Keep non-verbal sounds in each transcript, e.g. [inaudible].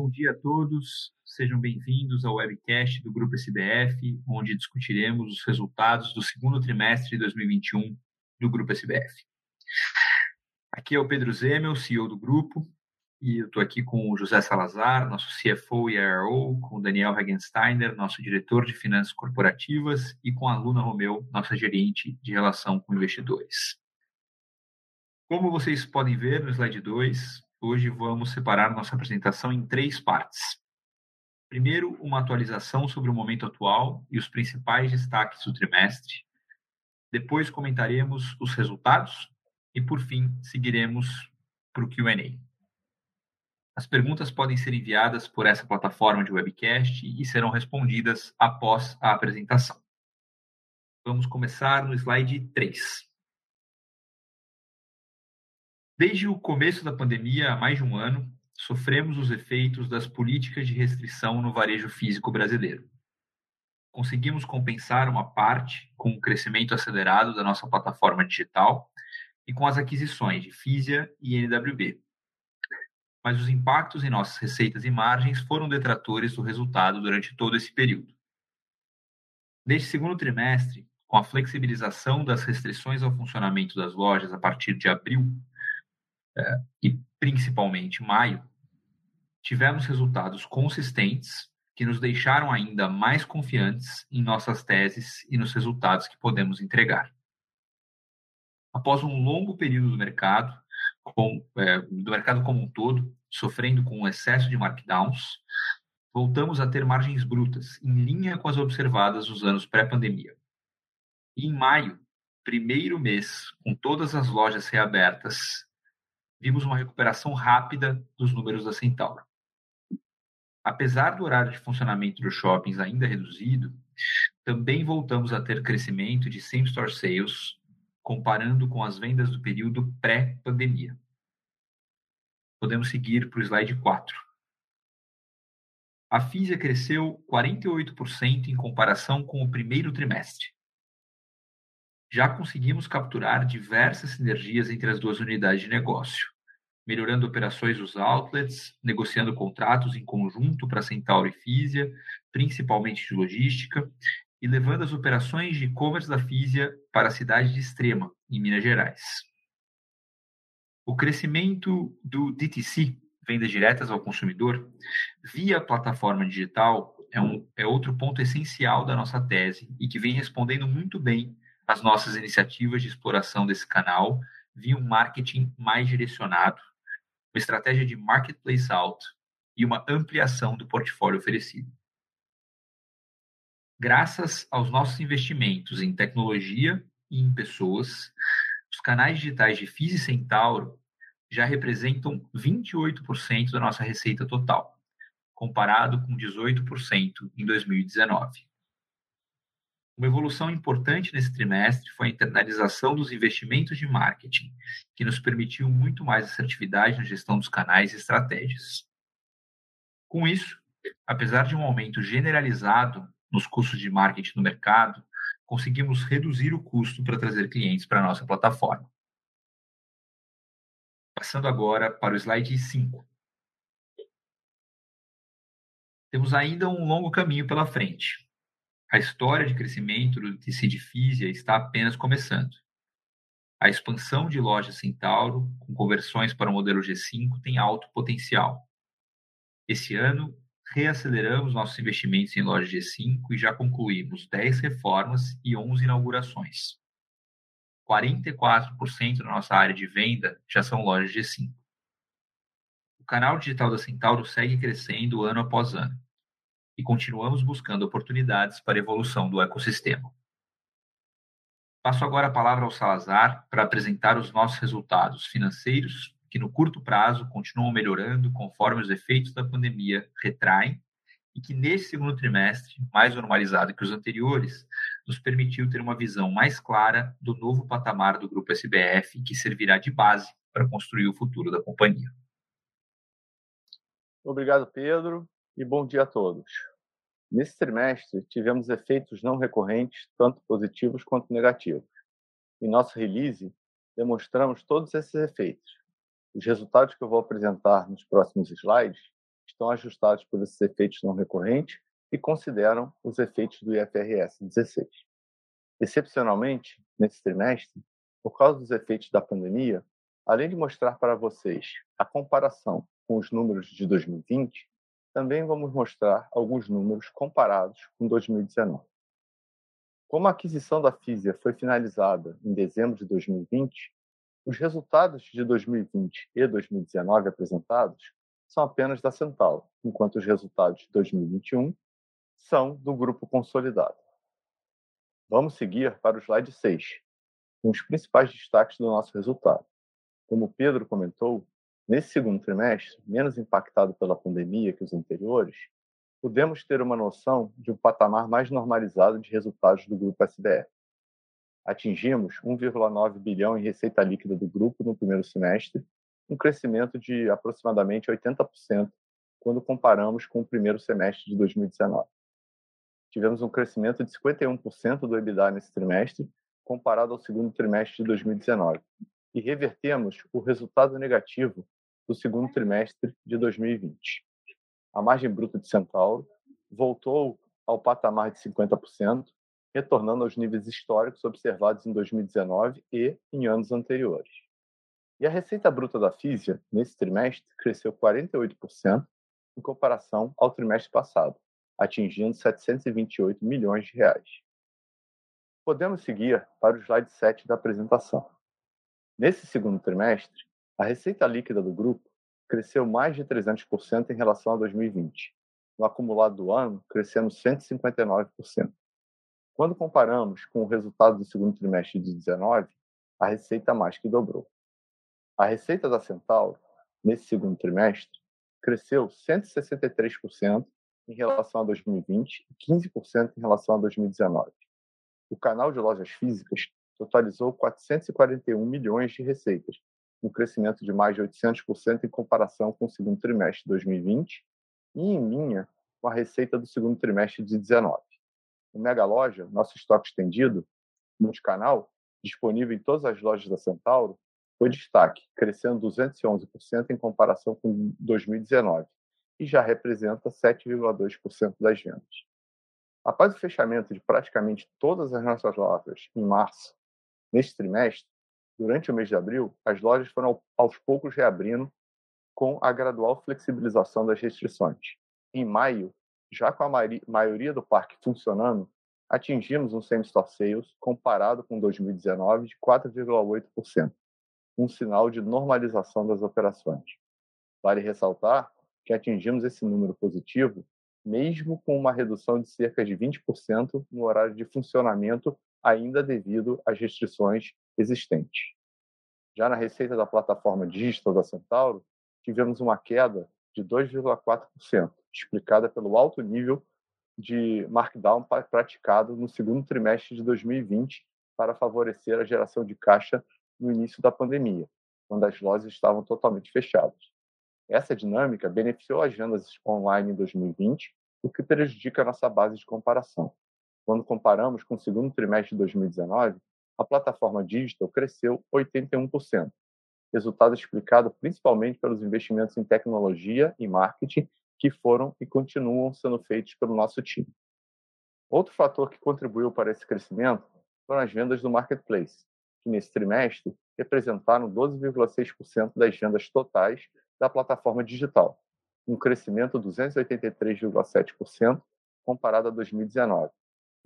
Bom dia a todos, sejam bem-vindos ao webcast do Grupo SBF, onde discutiremos os resultados do segundo trimestre de 2021 do Grupo SBF. Aqui é o Pedro Zemel, CEO do grupo, e eu estou aqui com o José Salazar, nosso CFO e IRO, com o Daniel Hagensteiner, nosso diretor de finanças corporativas, e com a Luna Romeu, nossa gerente de relação com investidores. Como vocês podem ver no slide 2, hoje vamos separar nossa apresentação em três partes. Primeiro, uma atualização sobre o momento atual e os principais destaques do trimestre. Depois, comentaremos os resultados e, por fim, seguiremos para o QA. As perguntas podem ser enviadas por essa plataforma de webcast e serão respondidas após a apresentação. Vamos começar no slide 3. Desde o começo da pandemia, há mais de um ano, sofremos os efeitos das políticas de restrição no varejo físico brasileiro. Conseguimos compensar uma parte com o crescimento acelerado da nossa plataforma digital e com as aquisições de Fisia e NWB, mas os impactos em nossas receitas e margens foram detratores do resultado durante todo esse período. Neste segundo trimestre, com a flexibilização das restrições ao funcionamento das lojas a partir de abril é, e principalmente maio, tivemos resultados consistentes que nos deixaram ainda mais confiantes em nossas teses e nos resultados que podemos entregar. Após um longo período do mercado, com, é, do mercado como um todo, sofrendo com um excesso de markdowns, voltamos a ter margens brutas, em linha com as observadas nos anos pré-pandemia. E em maio, primeiro mês, com todas as lojas reabertas, vimos uma recuperação rápida dos números da Centauro. Apesar do horário de funcionamento dos shoppings ainda reduzido, também voltamos a ter crescimento de same-store sales comparando com as vendas do período pré-pandemia. Podemos seguir para o slide 4. A Fisia cresceu 48% em comparação com o primeiro trimestre. Já conseguimos capturar diversas sinergias entre as duas unidades de negócio, melhorando operações dos outlets, negociando contratos em conjunto para Centauro e Fisia, principalmente de logística, e levando as operações de e-commerce da Fisia para a cidade de Extrema, em Minas Gerais. O crescimento do DTC, vendas diretas ao consumidor, via plataforma digital, é, um, é outro ponto essencial da nossa tese e que vem respondendo muito bem às nossas iniciativas de exploração desse canal via um marketing mais direcionado, uma estratégia de marketplace alto e uma ampliação do portfólio oferecido. Graças aos nossos investimentos em tecnologia e em pessoas, os canais digitais de FIS e Centauro já representam 28% da nossa receita total, comparado com 18% em 2019. Uma evolução importante nesse trimestre foi a internalização dos investimentos de marketing, que nos permitiu muito mais assertividade na gestão dos canais e estratégias. Com isso, apesar de um aumento generalizado nos custos de marketing no mercado, conseguimos reduzir o custo para trazer clientes para a nossa plataforma. Passando agora para o slide 5. Temos ainda um longo caminho pela frente. A história de crescimento do TC Físia está apenas começando. A expansão de lojas Centauro, com conversões para o modelo G5, tem alto potencial. Esse ano, reaceleramos nossos investimentos em lojas G5 e já concluímos 10 reformas e 11 inaugurações. 44% da nossa área de venda já são lojas G5. O canal digital da Centauro segue crescendo ano após ano e continuamos buscando oportunidades para a evolução do ecossistema. Passo agora a palavra ao Salazar para apresentar os nossos resultados financeiros que no curto prazo continuam melhorando conforme os efeitos da pandemia retraem e que nesse segundo trimestre, mais normalizado que os anteriores, nos permitiu ter uma visão mais clara do novo patamar do grupo SBF que servirá de base para construir o futuro da companhia. Obrigado, Pedro, e bom dia a todos. Nesse trimestre, tivemos efeitos não recorrentes, tanto positivos quanto negativos. Em nossa release, demonstramos todos esses efeitos, os resultados que eu vou apresentar nos próximos slides estão ajustados por esses efeitos não recorrentes e consideram os efeitos do IFRS 16. Excepcionalmente, nesse trimestre, por causa dos efeitos da pandemia, além de mostrar para vocês a comparação com os números de 2020, também vamos mostrar alguns números comparados com 2019. Como a aquisição da Fisia foi finalizada em dezembro de 2020, os resultados de 2020 e 2019 apresentados são apenas da Centauro, enquanto os resultados de 2021 são do grupo consolidado. Vamos seguir para o slide 6, com os principais destaques do nosso resultado. Como Pedro comentou, nesse segundo trimestre, menos impactado pela pandemia que os anteriores, pudemos ter uma noção de um patamar mais normalizado de resultados do grupo SBR. Atingimos 1,9 bilhão em receita líquida do grupo no primeiro semestre, um crescimento de aproximadamente 80% quando comparamos com o primeiro semestre de 2019 tivemos um crescimento de 51% do EBITDA nesse trimestre, comparado ao segundo trimestre de 2019, e revertemos o resultado negativo do segundo trimestre de 2020. A margem bruta de Centauro voltou ao patamar de 50%, retornando aos níveis históricos observados em 2019 e em anos anteriores. E a receita bruta da Fisia, nesse trimestre, cresceu 48% em comparação ao trimestre passado, atingindo 728 milhões de reais. Podemos seguir para o slide 7 da apresentação. Nesse segundo trimestre, a receita líquida do grupo cresceu mais de 300% em relação a 2020. No acumulado do ano, crescendo 159%. Quando comparamos com o resultado do segundo trimestre de 2019, a receita mais que dobrou. A receita da Centauro, nesse segundo trimestre, cresceu 163% em relação a 2020 e 15% em relação a 2019. O canal de lojas físicas totalizou 441 milhões de receitas, um crescimento de mais de 800% em comparação com o segundo trimestre de 2020 e em linha com a receita do segundo trimestre de 2019. O Mega Loja, nosso estoque estendido, multicanal, disponível em todas as lojas da Centauro, foi destaque, crescendo 211% em comparação com 2019 e já representa 7,2% das vendas. Após o fechamento de praticamente todas as nossas lojas em março, neste trimestre, durante o mês de abril, as lojas foram aos poucos reabrindo com a gradual flexibilização das restrições. Em maio, já com a maioria do parque funcionando, atingimos um same-store sales comparado com 2019 de 4,8%, um sinal de normalização das operações. Vale ressaltar que atingimos esse número positivo, mesmo com uma redução de cerca de 20% no horário de funcionamento, ainda devido às restrições existentes. Já na receita da plataforma digital da Centauro, tivemos uma queda de 2,4%, explicada pelo alto nível de markdown praticado no segundo trimestre de 2020 para favorecer a geração de caixa no início da pandemia, quando as lojas estavam totalmente fechadas. Essa dinâmica beneficiou as vendas online em 2020, o que prejudica a nossa base de comparação. Quando comparamos com o segundo trimestre de 2019, a plataforma digital cresceu 81%, resultado explicado principalmente pelos investimentos em tecnologia e marketing que foram e continuam sendo feitos pelo nosso time. Outro fator que contribuiu para esse crescimento foram as vendas do marketplace, que nesse trimestre representaram 12,6% das vendas totais da plataforma digital, um crescimento de 283,7% comparado a 2019.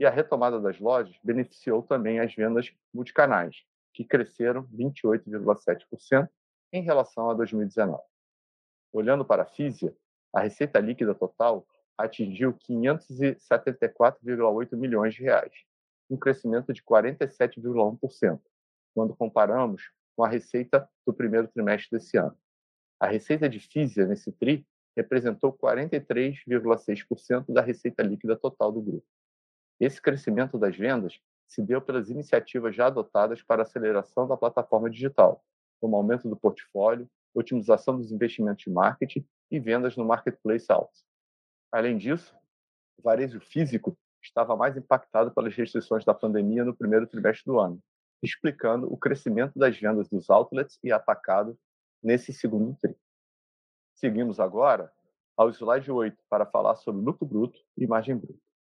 E a retomada das lojas beneficiou também as vendas multicanais, que cresceram 28,7% em relação a 2019. Olhando para a Fisia, a receita líquida total atingiu 574,8 milhões de reais, um crescimento de 47,1%, quando comparamos com a receita do primeiro trimestre desse ano. A receita de Fisia nesse TRI representou 43,6% da receita líquida total do grupo. Esse crescimento das vendas se deu pelas iniciativas já adotadas para aceleração da plataforma digital, como aumento do portfólio, otimização dos investimentos de marketing e vendas no marketplace alto. Além disso, o varejo físico estava mais impactado pelas restrições da pandemia no primeiro trimestre do ano, explicando o crescimento das vendas dos outlets e atacado nesse segundo tri. Seguimos agora ao slide 8 para falar sobre lucro bruto e margem bruta.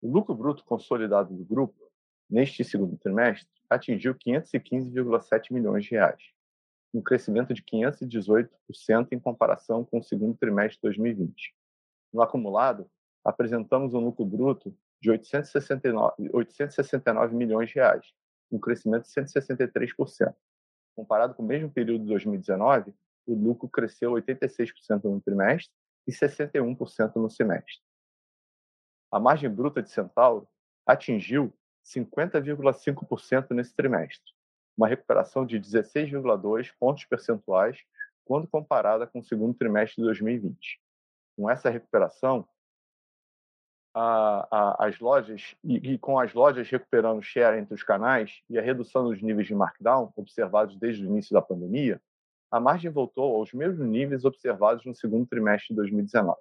O lucro bruto consolidado do grupo, neste segundo trimestre, atingiu 515,7 milhões de reais, um crescimento de 518% em comparação com o segundo trimestre de 2020. No acumulado, apresentamos um lucro bruto de 869, 869 milhões de reais, um crescimento de 163%. Comparado com o mesmo período de 2019, o lucro cresceu 86% no trimestre e 61% no semestre. A margem bruta de Centauro atingiu 50,5% nesse trimestre, uma recuperação de 16,2 pontos percentuais quando comparada com o segundo trimestre de 2020. Com essa recuperação, a, a, as lojas e, e, com as lojas recuperando share entre os canais e a redução dos níveis de markdown observados desde o início da pandemia, a margem voltou aos mesmos níveis observados no segundo trimestre de 2019.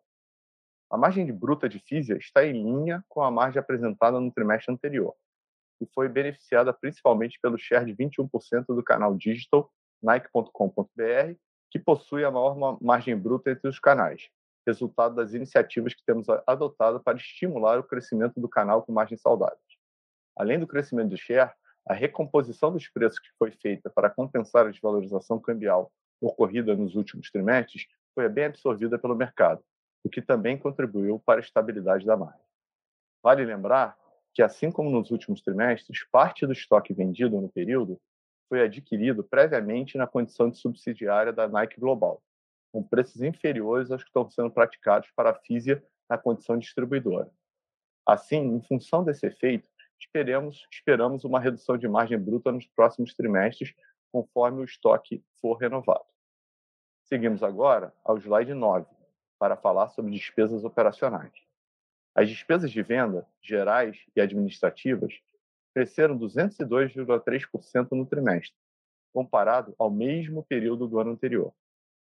A margem bruta de Fisia está em linha com a margem apresentada no trimestre anterior e foi beneficiada principalmente pelo share de 21% do canal digital nike.com.br, que possui a maior margem bruta entre os canais, resultado das iniciativas que temos adotado para estimular o crescimento do canal com margens saudáveis. Além do crescimento do share, a recomposição dos preços que foi feita para compensar a desvalorização cambial ocorrida nos últimos trimestres foi bem absorvida pelo mercado, o que também contribuiu para a estabilidade da margem. Vale lembrar que, assim como nos últimos trimestres, parte do estoque vendido no período foi adquirido previamente na condição de subsidiária da Nike Global, com preços inferiores aos que estão sendo praticados para a Fisia na condição distribuidora. Assim, em função desse efeito, esperamos, esperamos uma redução de margem bruta nos próximos trimestres, conforme o estoque for renovado. Seguimos agora ao slide 9, para falar sobre despesas operacionais. As despesas de venda, gerais e administrativas, cresceram 202,3% no trimestre, comparado ao mesmo período do ano anterior.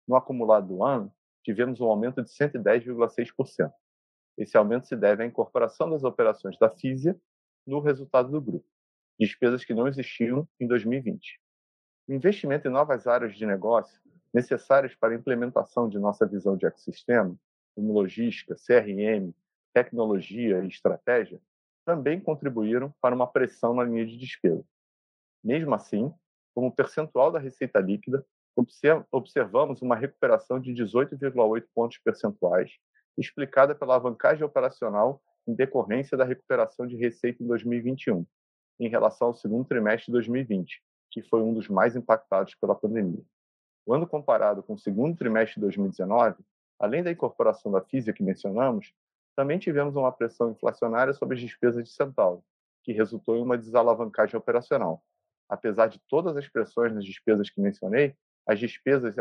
No acumulado do ano, tivemos um aumento de 110,6%. Esse aumento se deve à incorporação das operações da Fisia no resultado do grupo, despesas que não existiam em 2020. O investimento em novas áreas de negócio necessárias para a implementação de nossa visão de ecossistema, como logística, CRM, tecnologia e estratégia, também contribuíram para uma pressão na linha de despesa. Mesmo assim, como percentual da receita líquida, observamos uma recuperação de 18,8 pontos percentuais, explicada pela alavancagem operacional em decorrência da recuperação de receita em 2021, em relação ao segundo trimestre de 2020, que foi um dos mais impactados pela pandemia. Quando comparado com o segundo trimestre de 2019, além da incorporação da física que mencionamos, também tivemos uma pressão inflacionária sobre as despesas de Centauro, que resultou em uma desalavancagem operacional. Apesar de todas as pressões nas despesas que mencionei, as despesas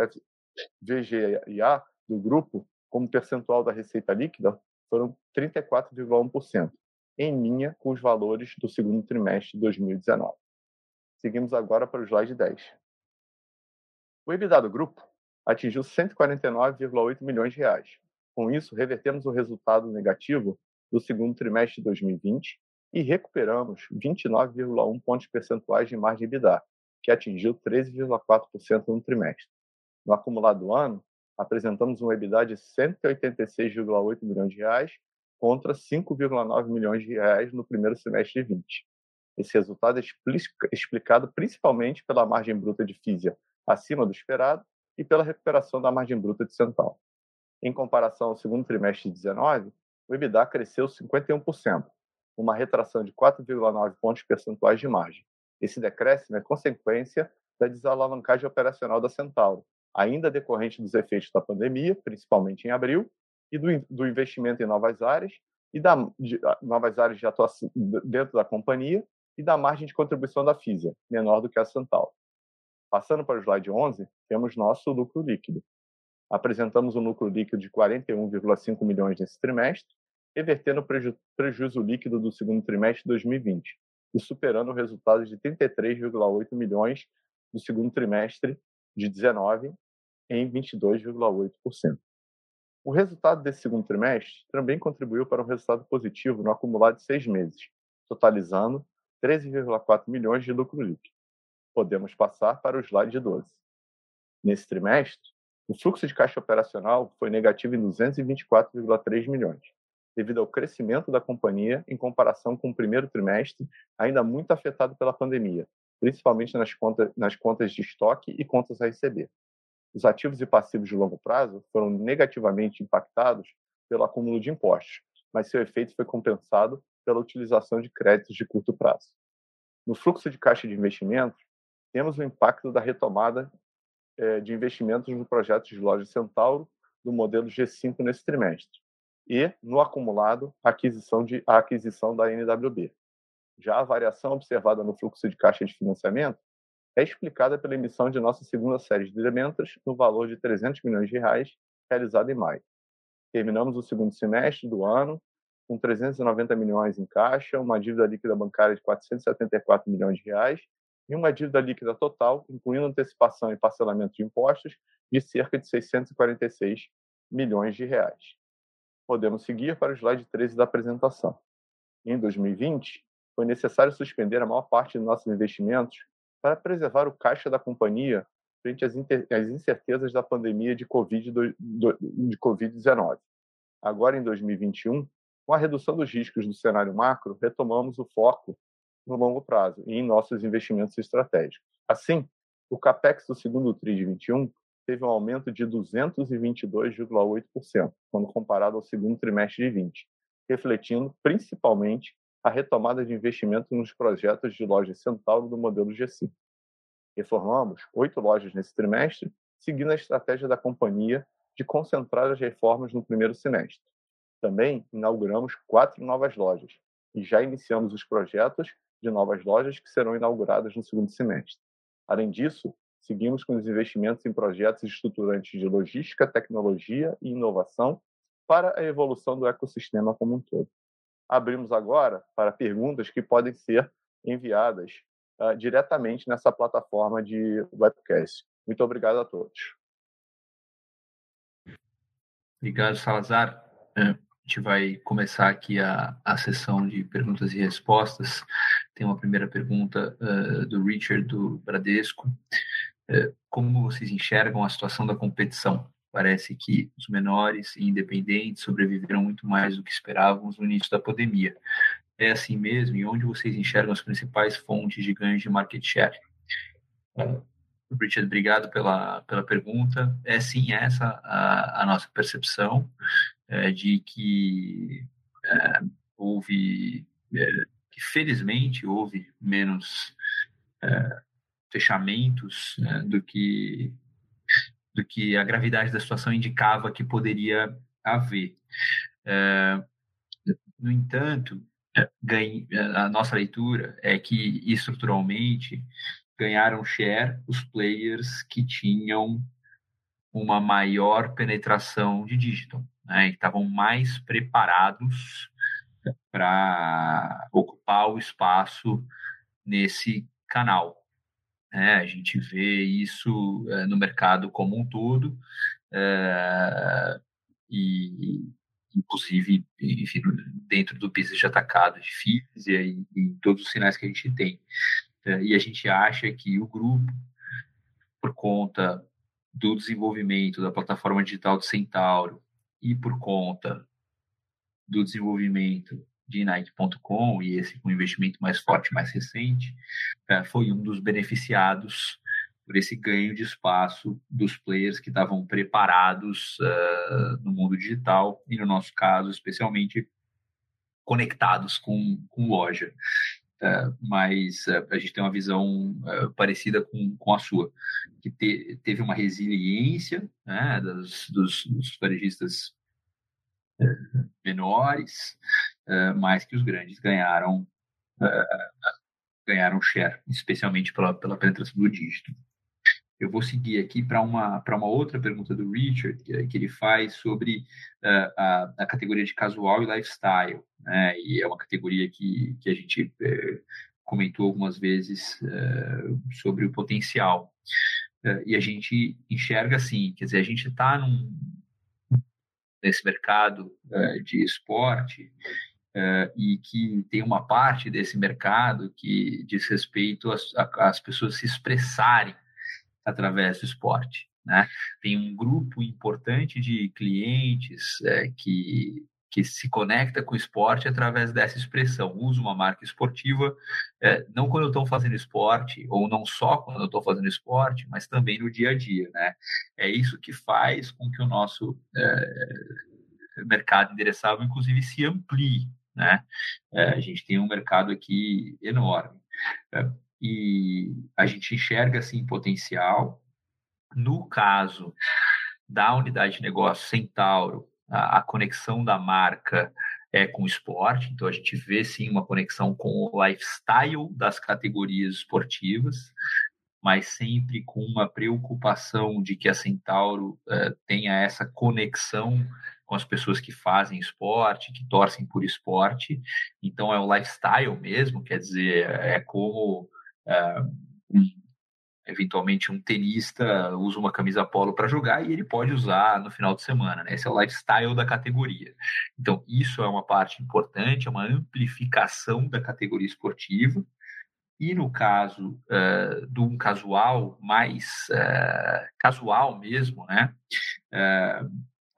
VGA do grupo, como percentual da receita líquida, foram 34,1%, em linha com os valores do segundo trimestre de 2019. Seguimos agora para o slide 10. O EBITDA do grupo atingiu 149,8 milhões de reais. Com isso, revertemos o resultado negativo do segundo trimestre de 2020 e recuperamos 29,1 pontos percentuais de margem EBITDA, que atingiu 13,4% no trimestre. No acumulado do ano, apresentamos um EBITDA de 186,8 milhões de reais contra 5,9 milhões de reais no primeiro semestre de 20. Esse resultado é explicado principalmente pela margem bruta de Fisia acima do esperado e pela recuperação da margem bruta de Central. Em comparação ao segundo trimestre de 19, o EBITDA cresceu 51%, uma retração de 4,9 pontos percentuais de margem. Esse decréscimo é consequência da desalavancagem operacional da Centauro, ainda decorrente dos efeitos da pandemia, principalmente em abril, e do, do investimento em novas áreas e da de, novas áreas de atuação dentro da companhia e da margem de contribuição da Fisia, menor do que a Centauro. Passando para o slide 11, temos nosso lucro líquido. Apresentamos um lucro líquido de 41,5 milhões nesse trimestre, revertendo o preju prejuízo líquido do segundo trimestre de 2020 e superando o resultado de 33,8 milhões do segundo trimestre de 19 em 22,8%. O resultado desse segundo trimestre também contribuiu para um resultado positivo no acumulado de seis meses, totalizando 13,4 milhões de lucro líquido. Podemos passar para o slide 12. Nesse trimestre, O fluxo de caixa operacional foi negativo em 224,3 milhões, devido ao crescimento da companhia em comparação com o primeiro trimestre, ainda muito afetado pela pandemia, principalmente nas contas, nas contas de estoque e contas a receber. Os ativos e passivos de longo prazo foram negativamente impactados pelo acúmulo de impostos, mas seu efeito foi compensado pela utilização de créditos de curto prazo. No fluxo de caixa de investimentos, temos o impacto da retomada eh, de investimentos no projeto de loja Centauro do modelo G5 nesse trimestre e, no acumulado, a aquisição, de, a aquisição da NWB. Já a variação observada no fluxo de caixa de financiamento é explicada pela emissão de nossa segunda série de debêntures no valor de 300 milhões de reais, realizada em maio. Terminamos o segundo semestre do ano com 390 milhões em caixa, uma dívida líquida bancária de 474 milhões de reais e uma dívida líquida total, incluindo antecipação e parcelamento de impostos, de cerca de 646 milhões de reais. Podemos seguir para o slide 13 da apresentação. Em 2020, foi necessário suspender a maior parte de nossos investimentos para preservar o caixa da companhia frente às, incertezas da pandemia de Covid-19. Agora, em 2021, com a redução dos riscos do cenário macro, retomamos o foco no longo prazo e em nossos investimentos estratégicos. Assim, o capex do segundo TRI de 21 teve um aumento de 222,8% quando comparado ao segundo trimestre de 20, refletindo principalmente a retomada de investimento nos projetos de lojas Centauro do modelo G5. Reformamos oito lojas nesse trimestre, seguindo a estratégia da companhia de concentrar as reformas no primeiro semestre. Também inauguramos quatro novas lojas e já iniciamos os projetos de novas lojas que serão inauguradas no segundo semestre. Além disso, seguimos com os investimentos em projetos estruturantes de logística, tecnologia e inovação para a evolução do ecossistema como um todo abrimos agora para perguntas que podem ser enviadas uh, diretamente nessa plataforma de webcast. Muito obrigado a todos. Obrigado, Salazar. É, a gente vai começar aqui a, a sessão de perguntas e respostas. Tem uma primeira pergunta uh, do Richard, do Bradesco. Uh, como vocês enxergam a situação da competição Parece que os menores e independentes sobreviveram muito mais do que esperávamos no início da pandemia. É assim mesmo? E onde vocês enxergam as principais fontes de ganhos de market share? Uh, Richard, obrigado pela, pela pergunta. É sim essa a, a nossa percepção é, de que é, houve, é, que felizmente houve menos fechamentos é, do que do que a gravidade da situação indicava que poderia haver. No entanto, a nossa leitura é que estruturalmente ganharam share os players que tinham uma maior penetração de digital, né, que estavam mais preparados para ocupar o espaço nesse canal. É, a gente vê isso é, no mercado como um todo, é, e inclusive enfim, dentro do business de atacado de FIIs e, e todos os sinais que a gente tem. É, e a gente acha que o grupo, por conta do desenvolvimento da plataforma digital do Centauro e por conta do desenvolvimento de Nike.com e esse com investimento mais forte, mais recente, é, foi um dos beneficiados por esse ganho de espaço dos players que estavam preparados uh, no mundo digital e, no nosso caso, especialmente conectados com, com loja. Uh, mas uh, a gente tem uma visão parecida com, com a sua, que te, teve uma resiliência né, das, dos, dos varejistas menores, mas que os grandes ganharam ganharam share, especialmente pela, pela penetração do dígito. Eu vou seguir aqui para uma, uma outra pergunta do Richard, que, que ele faz sobre uh, a, a, categoria de casual e lifestyle. Né? E é uma categoria que, que a gente comentou algumas vezes sobre o potencial. e a gente enxerga assim, quer dizer, a gente está nesse mercado de esporte uh, e que tem uma parte desse mercado que diz respeito às, às pessoas se expressarem através do esporte. né? Tem um grupo importante de clientes é, que que se conecta com o esporte através dessa expressão. Uso uma marca esportiva, é, não quando eu estou fazendo esporte, ou não só quando eu estou fazendo esporte, mas também no dia a dia. Né? É isso que faz com que o nosso é, mercado endereçável, inclusive, se amplie. Né? É, a gente tem um mercado aqui enorme. E a gente enxerga, assim, potencial. No caso da unidade de negócio Centauro, a, a conexão da marca é, com o esporte, então a gente vê sim uma conexão com o lifestyle das categorias esportivas, mas sempre com uma preocupação de que a Centauro uh, tenha essa conexão com as pessoas que fazem esporte, que torcem por esporte. Então é o lifestyle mesmo, quer dizer, é como uh, eventualmente um tenista usa uma camisa polo para jogar e ele pode usar no final de semana, né? Esse é o lifestyle da categoria. Então, isso é uma parte importante, é uma amplificação da categoria esportiva. E no caso uh, de um casual, mais uh, casual mesmo, né? Uh,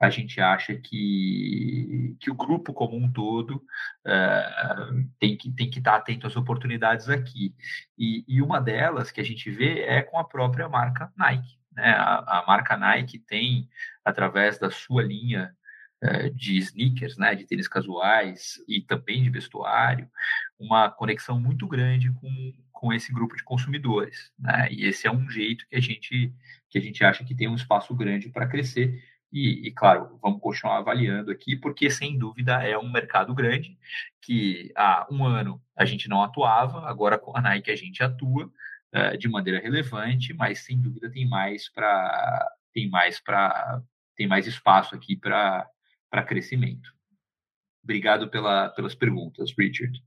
a gente acha que, que o grupo como um todo uh, tem que tem que estar atento às oportunidades aqui. E, e, uma delas que a gente vê é com a própria marca Nike. Né? A, a marca Nike tem, através da sua linha uh, de sneakers, né, de tênis casuais e também de vestuário, uma conexão muito grande com, com esse grupo de consumidores. Né? E esse é um jeito que a gente que a gente acha que tem um espaço grande para crescer e, e, claro, vamos continuar avaliando aqui, porque sem dúvida é um mercado grande que há um ano a gente não atuava, agora com a Nike a gente atua uh, de maneira relevante, mas sem dúvida tem mais para tem mais para tem mais espaço aqui para para crescimento. Obrigado pela, pelas perguntas, Richard.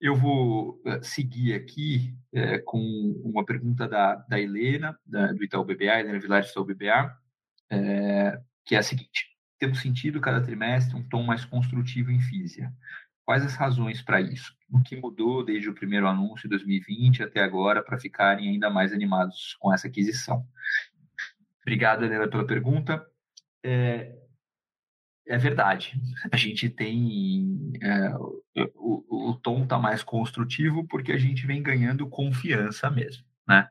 Eu vou seguir aqui é, com uma pergunta da, da Helena, da, do Itaú BBA, Helena Vilar do Itaú BBA é, que é a seguinte: temos sentido cada trimestre um tom mais construtivo em física. Quais as razões para isso? O que mudou desde o primeiro anúncio em 2020 até agora para ficarem ainda mais animados com essa aquisição? Obrigado, Helena, pela pergunta. É, é verdade. A gente tem. É, o, o tom está mais construtivo porque a gente vem ganhando confiança mesmo. Né?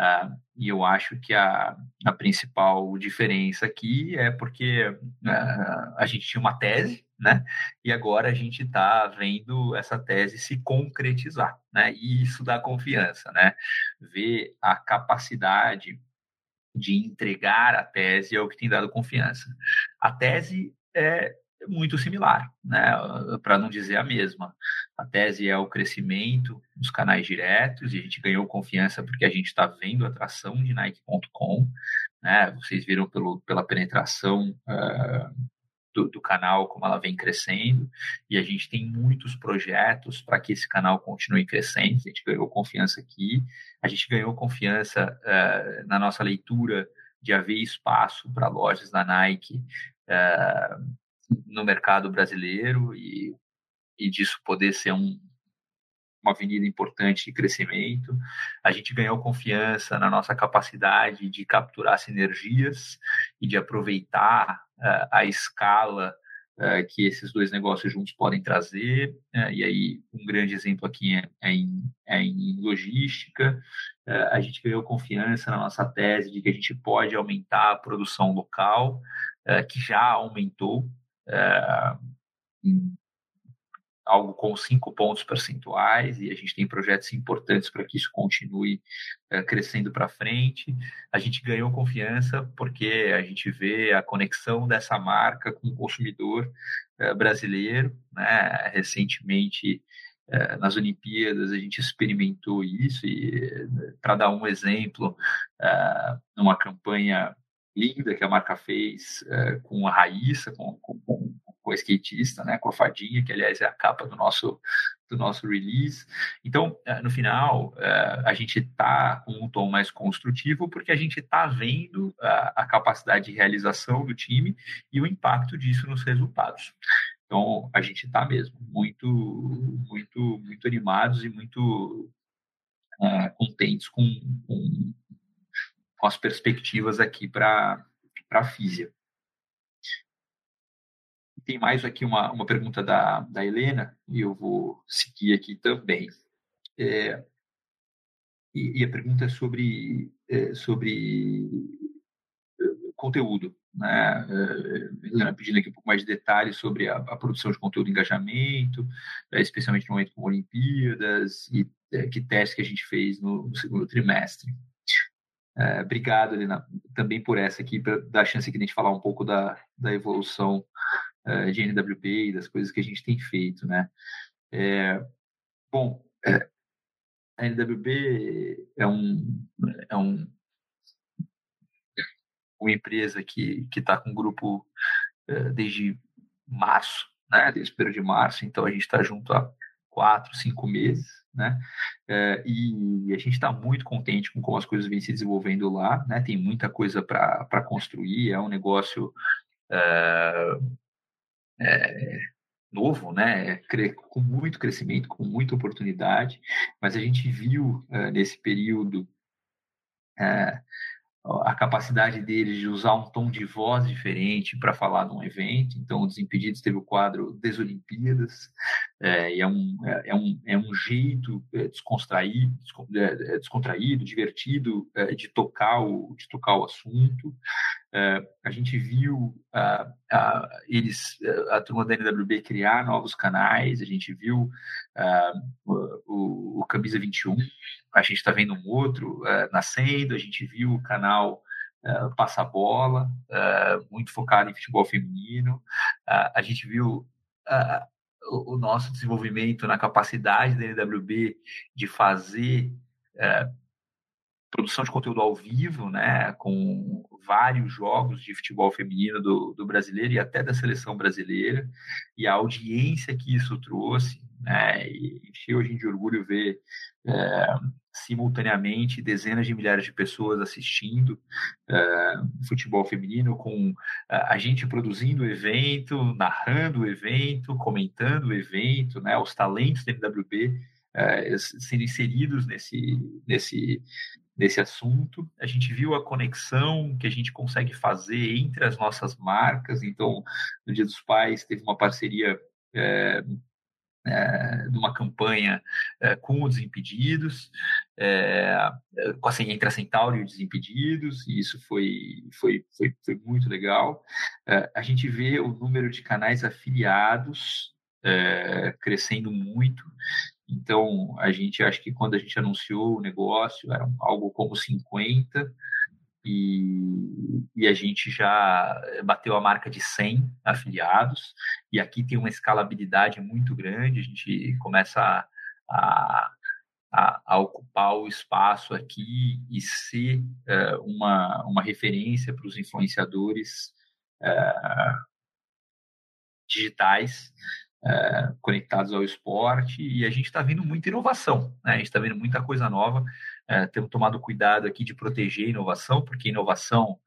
Uh, e eu acho que a, a principal diferença aqui é porque uh, a gente tinha uma tese, né? E agora a gente está vendo essa tese se concretizar, né? E isso dá confiança, né? Ver a capacidade de entregar a tese é o que tem dado confiança. A tese é muito similar, né? Para não dizer a mesma. A tese é o crescimento dos canais diretos e a gente ganhou confiança porque a gente está vendo a atração de Nike.com, né? Vocês viram pelo, pela penetração uh, do, do, canal como ela vem crescendo e a gente tem muitos projetos para que esse canal continue crescendo. A gente ganhou confiança aqui, a gente ganhou confiança uh, na nossa leitura de haver espaço para lojas da Nike uh, no mercado brasileiro e e disso poder ser um, uma avenida importante de crescimento. A gente ganhou confiança na nossa capacidade de capturar sinergias e de aproveitar uh, a escala uh, que esses dois negócios juntos podem trazer. Uh, e aí, um grande exemplo aqui é, é, em, é em, logística. a gente ganhou confiança na nossa tese de que a gente pode aumentar a produção local, que já aumentou. Em, algo com cinco pontos percentuais e a gente tem projetos importantes para que isso continue uh, crescendo para frente. A gente ganhou confiança porque a gente vê a conexão dessa marca com o consumidor uh, brasileiro. Né? Recentemente, uh, nas Olimpíadas, a gente experimentou isso e, para dar um exemplo, numa campanha linda que a marca fez com a Raíssa, com, com, com com skatista, né, com a fadinha, que aliás é a capa do nosso do nosso release. Então, eh, no final, eh, a gente está com um tom mais construtivo porque a gente está vendo a capacidade de realização do time e o impacto disso nos resultados. Então, a gente está mesmo muito, muito, muito animados e muito uh, contentes com, com, com as perspectivas aqui para a Físia. Tem mais aqui uma, uma pergunta da, da Helena, e eu vou seguir aqui também. É, e, e, a pergunta é sobre, é, sobre é, conteúdo. Né? É, Helena pedindo aqui um pouco mais de detalhes sobre a, a produção de conteúdo e engajamento, é, especialmente no momento com Olimpíadas, e que teste que a gente fez no, no segundo trimestre. É, obrigado, Helena, também por essa aqui, para dar a chance aqui de a gente falar um pouco da, da evolução uh, de NWP e das coisas que a gente tem feito, né? É, bom, é, a NWP é um, é um uma empresa que está com um grupo uh, desde março, né? Desde o de março, então a gente está junto há quatro, cinco meses, né? É, e a gente está muito contente com como as coisas vêm se desenvolvendo lá, né? Tem muita coisa para construir, é um negócio é, é, novo, né? Com muito crescimento, com muita oportunidade, mas a gente viu é, nesse período é, a capacidade deles de usar um tom de voz diferente para falar num evento. Então, o Desimpedidos teve o quadro Desolimpíadas, é, e é um, é, é, um, é um jeito é, descontraído, é, descontraído divertido de, tocar o, de tocar o assunto. É, a gente viu eles, a turma da NWB criar novos canais, a gente viu o, o Camisa 21 a gente está vendo um outro nascendo, a gente viu o canal uh, Passa Bola, muito focado em futebol feminino, a gente viu o, nosso desenvolvimento na capacidade da NWB de fazer produção de conteúdo ao vivo, né, com vários jogos de futebol feminino do, do brasileiro e até da seleção brasileira, e a audiência que isso trouxe, né, e encheu a gente de orgulho ver é, simultaneamente dezenas de milhares de pessoas assistindo uh, futebol feminino, com uh, a gente produzindo o evento, narrando o evento, comentando o evento, né, os talentos da MWB eh, sendo inseridos nesse, nesse, nesse assunto. A gente viu a conexão que a gente consegue fazer entre as nossas marcas. Então, no Dia dos Pais, teve uma parceria é, uma campanha é, com os Desimpedidos, é, com a, entre a Centauro e os Desimpedidos, e isso foi, foi, foi, foi muito legal. É, a gente vê o número de canais afiliados é, crescendo muito, então a gente acha que quando a gente anunciou o negócio, era algo como 50, e, e, a gente já bateu a marca de 100 afiliados, e aqui tem uma escalabilidade muito grande, a gente começa a, a, a, a ocupar o espaço aqui e ser uh, uma, uma referência para os influenciadores uh, digitais uh, conectados ao esporte, e a gente está vendo muita inovação, né? a gente está vendo muita coisa nova, é, temos tomado cuidado aqui de proteger a inovação, porque inovação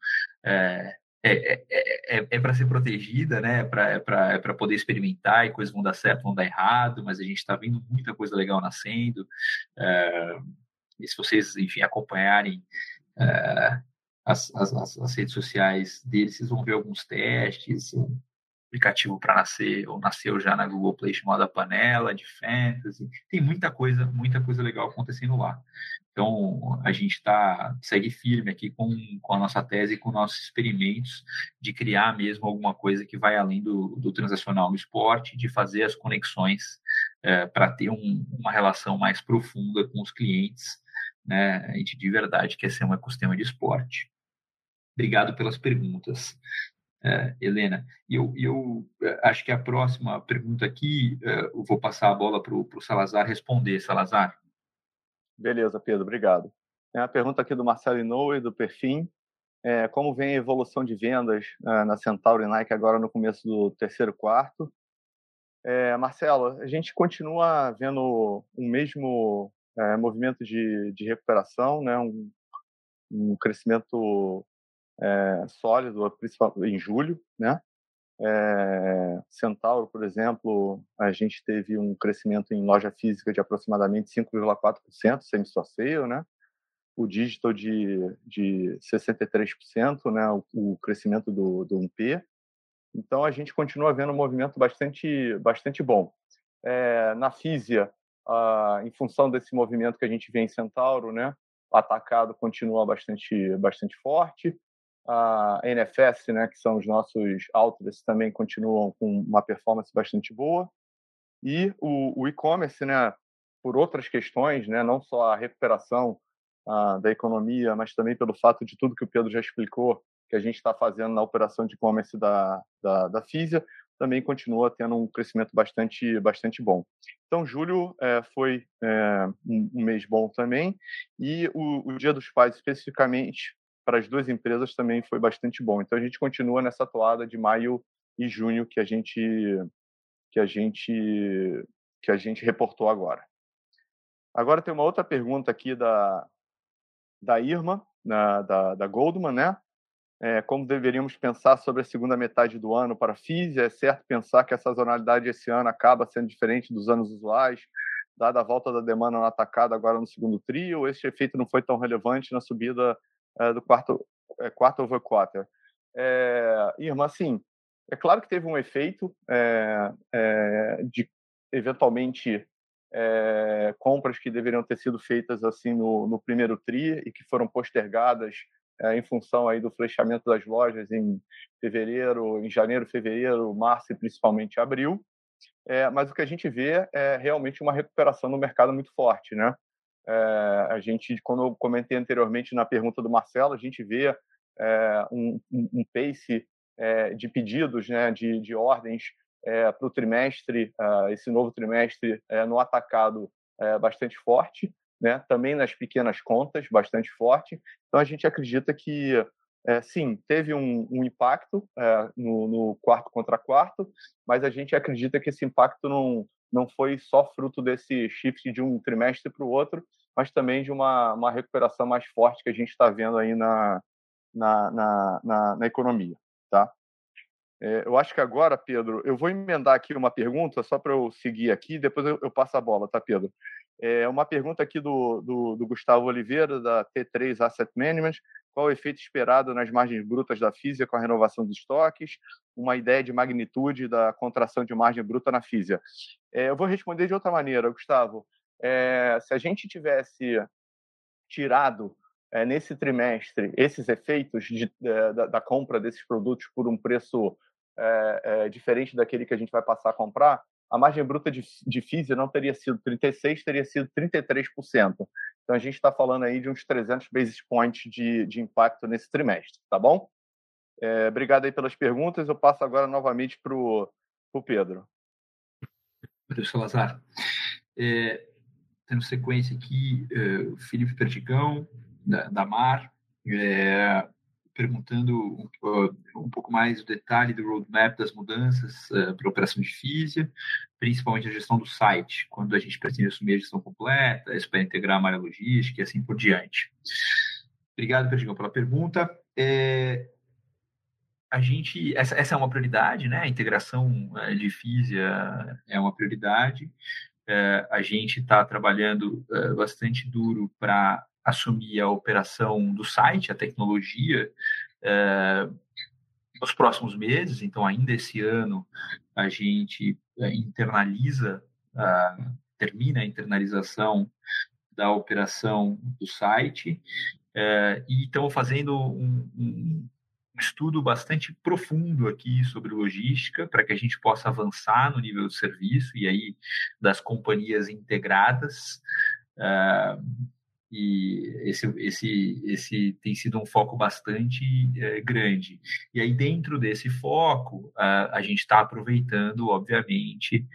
é, é, é, é, é para ser protegida, né? É para é poder experimentar e coisas vão dar certo, vão dar errado, mas a gente está vendo muita coisa legal nascendo. e se vocês, enfim, acompanharem as, as, as, redes sociais deles, vocês vão ver alguns testes, aplicativo para nascer, ou nasceu já na Google Play chamado Panela, de Fantasy. Tem muita coisa, muita coisa legal acontecendo lá. Então, a gente tá, segue firme aqui com, com a nossa tese, com nossos experimentos de criar mesmo alguma coisa que vai além do, do transacional no esporte, de fazer as conexões é, para ter um, uma relação mais profunda com os clientes. Né? A gente de verdade quer ser um ecossistema de esporte. Obrigado pelas perguntas, é, Helena. E eu, eu é, acho que a próxima pergunta aqui, é, eu vou passar a bola para o Salazar responder. Salazar. Beleza, Pedro, obrigado. Tem a pergunta aqui do Marcelo Inoue, do Perfim. É, como vem a evolução de vendas é, na Centauro e Nike agora no começo do terceiro quarto? É, Marcelo, a gente continua vendo um mesmo é, movimento de, de recuperação, né? um, um crescimento é, sólido, principalmente em julho, né? É, Centauro, por exemplo, a gente teve um crescimento em loja física de aproximadamente 5,4%, semi-store né? o digital de, de 63%, né, o, o crescimento do, do 1P. Então, a gente continua vendo um movimento bastante, bastante bom. É, na Físia, ah, em função desse movimento que a gente vê em Centauro, né, atacado continua bastante, bastante forte. A NFS, né, que são os nossos outlets, também continuam com uma performance bastante boa. E o, o e-commerce, né, por outras questões, né, não só a recuperação ah, da economia, mas também pelo fato de tudo que o Pedro já explicou, que a gente está fazendo na operação de e-commerce da, da, da também continua tendo um crescimento bastante, bastante bom. Então, julho é, foi é, um, mês bom também, e o, o, Dia dos Pais, especificamente, para as duas empresas também foi bastante bom. Então, a gente continua nessa toada de maio e junho que a gente que a gente que a gente reportou agora. Agora tem uma outra pergunta aqui da da Irma, na, da, da Goldman, né? é, como deveríamos pensar sobre a segunda metade do ano para a. É certo pensar que a sazonalidade esse ano acaba sendo diferente dos anos usuais, dada a volta da demanda no atacado agora no segundo trio, esse efeito não foi tão relevante na subida do quarto, é, quarto over quarter. É, Irma, assim, é claro que teve um efeito de, eventualmente, compras que deveriam ter sido feitas assim no, no primeiro tri e que foram postergadas é, em função aí do fechamento das lojas em fevereiro, em janeiro, fevereiro, março e principalmente abril. É, mas o que a gente vê é realmente uma recuperação no mercado muito forte, né? É, a gente, como eu comentei anteriormente na pergunta do Marcelo, a gente vê é, um, um, pace é, de pedidos, né, de, de ordens para o trimestre, esse novo trimestre no atacado bastante forte né? também nas pequenas contas, bastante forte. Então, a gente acredita que, sim, teve um, um impacto no, no, quarto contra quarto, mas a gente acredita que esse impacto não, não foi só fruto desse shift de um trimestre para o outro, mas também de uma, uma recuperação mais forte que a gente está vendo aí na, na, na, na, na economia. Tá? É, eu acho que agora, Pedro, eu vou emendar aqui uma pergunta só para eu seguir aqui, depois eu, eu, passo a bola, tá, Pedro? É uma pergunta aqui do, do, do, Gustavo Oliveira, da T3 Asset Management. Qual o efeito esperado nas margens brutas da Físia com a renovação dos estoques? Uma ideia de magnitude da contração de margem bruta na Físia. É, eu vou responder de outra maneira, Gustavo. É, se a gente tivesse tirado é, nesse trimestre esses efeitos de, é, da, da, compra desses produtos por um preço é, diferente daquele que a gente vai passar a comprar, a margem bruta de, de não teria sido 36%, teria sido 33%. Então, a gente está falando aí de uns 300 basis points de, de impacto nesse trimestre, tá bom? É, obrigado aí pelas perguntas. Eu passo agora novamente para o Pedro. Pedro Salazar. É, tendo sequência aqui, é, Felipe Perdigão, da, da MAR, é, perguntando um, um, pouco mais o detalhe do roadmap das mudanças uh, para a operação de física, principalmente a gestão do site, quando a gente pretende assumir a gestão completa, isso para integrar a malha logística e assim por diante. Obrigado, Perdigão, pela pergunta. É, a gente, essa, essa é uma prioridade, né? A integração uh, de física é uma prioridade. Uh, a gente está trabalhando bastante duro para assumir a operação do site, a tecnologia, é, nos próximos meses. Então, ainda esse ano, a gente é, internaliza, termina a internalização da operação do site é, e estamos fazendo um, um, estudo bastante profundo aqui sobre logística para que a gente possa avançar no nível de serviço e aí das companhias integradas e esse, esse, esse tem sido um foco bastante é, grande. E aí, dentro desse foco, a, a gente está aproveitando, obviamente,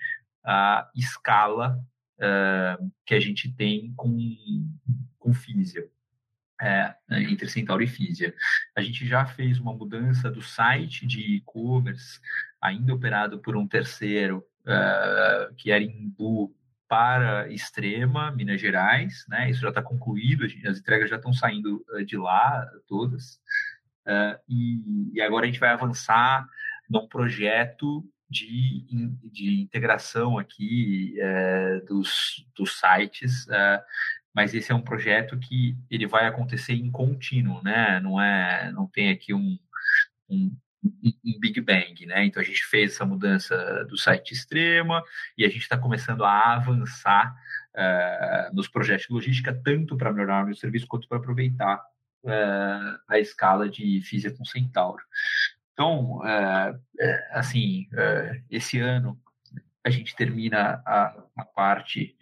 a escala uh, que a gente tem com, com Físia. É, entre Centauro e Físia. A gente já fez uma mudança do site de e-commerce, ainda operado por um terceiro, uh, que era em Bu, para Extrema, Minas Gerais, né? Isso já está concluído, as entregas já estão saindo uh, de lá, todas. Uh, e, e, agora a gente vai avançar num projeto de, de integração aqui uh, dos, dos sites, mas esse é um projeto que ele vai acontecer em contínuo, né? Não é, não tem aqui um, um, um Big Bang, né? Então a gente fez essa mudança do site extrema e a gente está começando a avançar uh, nos projetos de logística tanto para melhorar o serviço quanto para aproveitar uh, a escala de física com Centauro. Então, uh, assim, esse ano a gente termina a, a parte